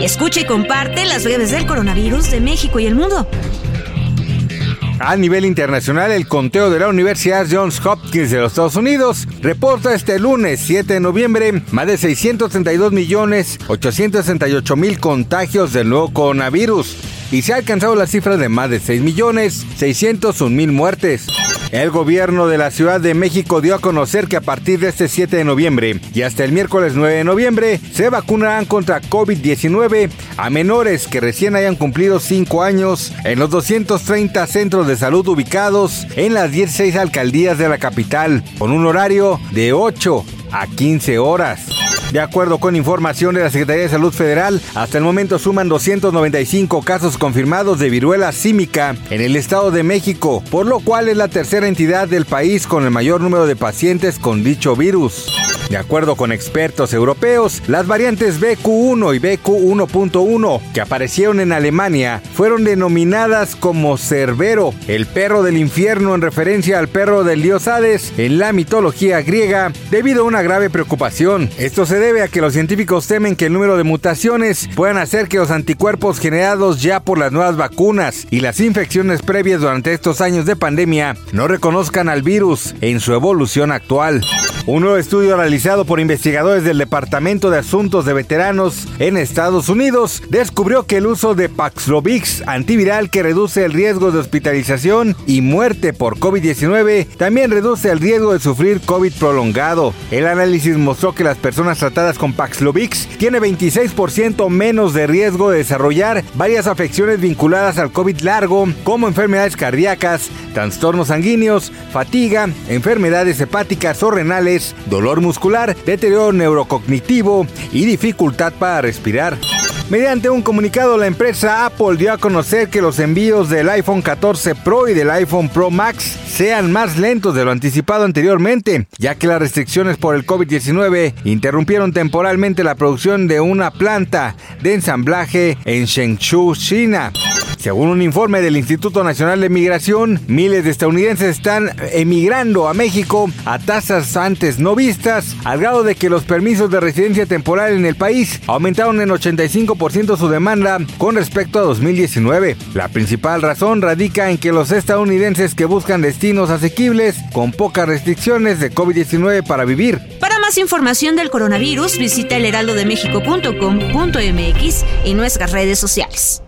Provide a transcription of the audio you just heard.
Escucha y comparte las breves del coronavirus de México y el mundo. A nivel internacional, el conteo de la Universidad Johns Hopkins de los Estados Unidos reporta este lunes 7 de noviembre más de 632 millones 868 mil contagios del nuevo coronavirus y se ha alcanzado la cifra de más de 6 millones 601 mil muertes. El gobierno de la Ciudad de México dio a conocer que a partir de este 7 de noviembre y hasta el miércoles 9 de noviembre se vacunarán contra COVID-19 a menores que recién hayan cumplido 5 años en los 230 centros de salud ubicados en las 16 alcaldías de la capital, con un horario de 8 a 15 horas. De acuerdo con información de la Secretaría de Salud Federal, hasta el momento suman 295 casos confirmados de viruela símica en el Estado de México, por lo cual es la tercera entidad del país con el mayor número de pacientes con dicho virus. De acuerdo con expertos europeos, las variantes BQ1 y BQ1.1 que aparecieron en Alemania fueron denominadas como Cerbero, el perro del infierno en referencia al perro del dios Hades en la mitología griega, debido a una grave preocupación. Esto se debe a que los científicos temen que el número de mutaciones puedan hacer que los anticuerpos generados ya por las nuevas vacunas y las infecciones previas durante estos años de pandemia no reconozcan al virus en su evolución actual. Un nuevo estudio realizado por investigadores del Departamento de Asuntos de Veteranos en Estados Unidos descubrió que el uso de Paxlovid antiviral que reduce el riesgo de hospitalización y muerte por COVID-19 también reduce el riesgo de sufrir COVID prolongado. El análisis mostró que las personas tratadas con Paxlovid tienen 26% menos de riesgo de desarrollar varias afecciones vinculadas al COVID largo como enfermedades cardíacas, trastornos sanguíneos, fatiga, enfermedades hepáticas o renales dolor muscular, deterioro neurocognitivo y dificultad para respirar. Mediante un comunicado, la empresa Apple dio a conocer que los envíos del iPhone 14 Pro y del iPhone Pro Max sean más lentos de lo anticipado anteriormente, ya que las restricciones por el COVID-19 interrumpieron temporalmente la producción de una planta de ensamblaje en Shenzhou, China. Según un informe del Instituto Nacional de Migración, miles de estadounidenses están emigrando a México a tasas antes no vistas, al grado de que los permisos de residencia temporal en el país aumentaron en 85% su demanda con respecto a 2019. La principal razón radica en que los estadounidenses que buscan destinos asequibles con pocas restricciones de COVID-19 para vivir. Para más información del coronavirus, visita elheraldodemexico.com.mx y nuestras redes sociales.